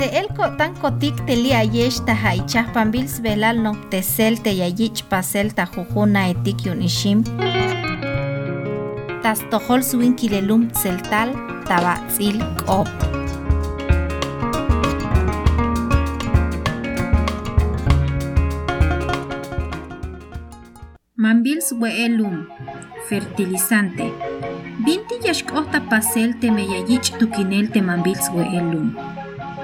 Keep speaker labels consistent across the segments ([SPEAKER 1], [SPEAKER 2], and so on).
[SPEAKER 1] Se el tan kotik te li ayesh ta haichah pambils velal no tesel te yayich pasel ta jujuna etik yun ishim. Tas tohol suin kilelum tseltal tabatzil kop. Mambils weelum fertilizante. Binti yashkota pasel te meyayich tukinel te mambils weelum.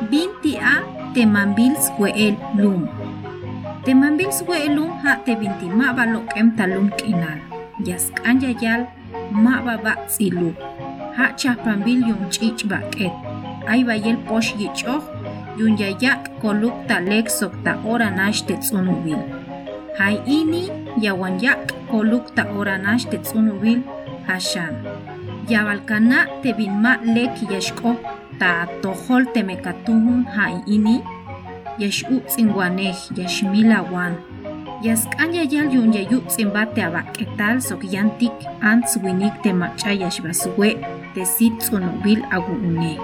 [SPEAKER 1] Binti a te mambils weelum. Te mambils weelum ha te binti maba lokem talum kinal. Yaskan yayal maba batsilu. Ha chapambil yun chich baket. Ay bayel posh yichoh yun yayak koluk talek sok ta ora nash te. Hai ini yawan yak koluk ta oranash te hashan. Yabalkana te bin ma lek yashko ta tohol te mekatuhun hai ini yashu tsingwanej yashmila wan. Yaskan yayal yun yayu tsimbate abaketal sok yantik ants winik te macha yashbaswe te sit tsunubil aguune.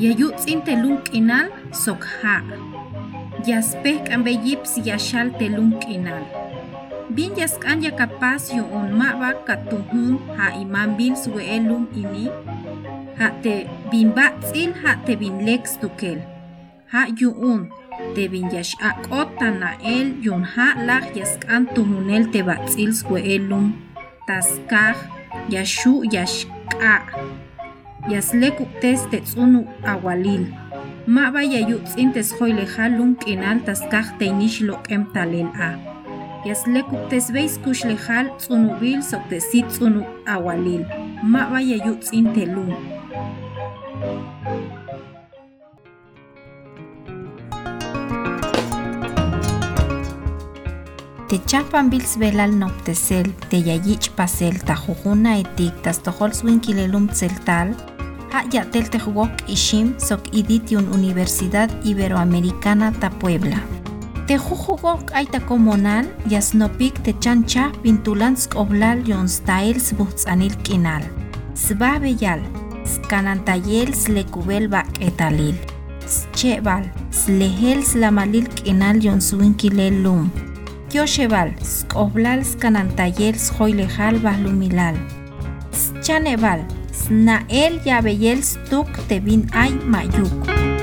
[SPEAKER 1] Yayu tsinte lunk inal sok ha. Yaspeh ambeyips yashal telum kinal. Bin yaskan ya capaz yo un maba katuhun ha imam bil suelum ini. Ha te bin batzil ha te bin lex tukel. Ha yu un te bin yash akota na el yun ha lah yaskan tuhunel te batzil suelum. Taskaj yashu yashka. Yaslek uktes te tsunu awalil. Maba yayutzin tesjoyle halun kinal taskaj teinish lo kem talel a. Yaslekuk tesbeis kush lejal tsunubil sok tesit tsunu awalil. Maba yayutzin telun. Te chapan bils velal noptesel, te yayich pasel, ta jujuna etik, tas tohol swinquilelum tseltal, ha yatel tehuok ishim sok iditiun Universidad Iberoamericana ta Puebla. Te jujugok aita comunal yasnopik te chancha pintulansk oblal yon styles butzanil kinal. Sbabeyal, skanantayel slekubel bak etalil. Schebal, slehel slamalil kinal yon suinkilel lum. Yoshebal, skoblal skanantayel schoilejal bahlumilal. Schanebal, Snael Yabeyel Stuk Tebin Ay Mayuk.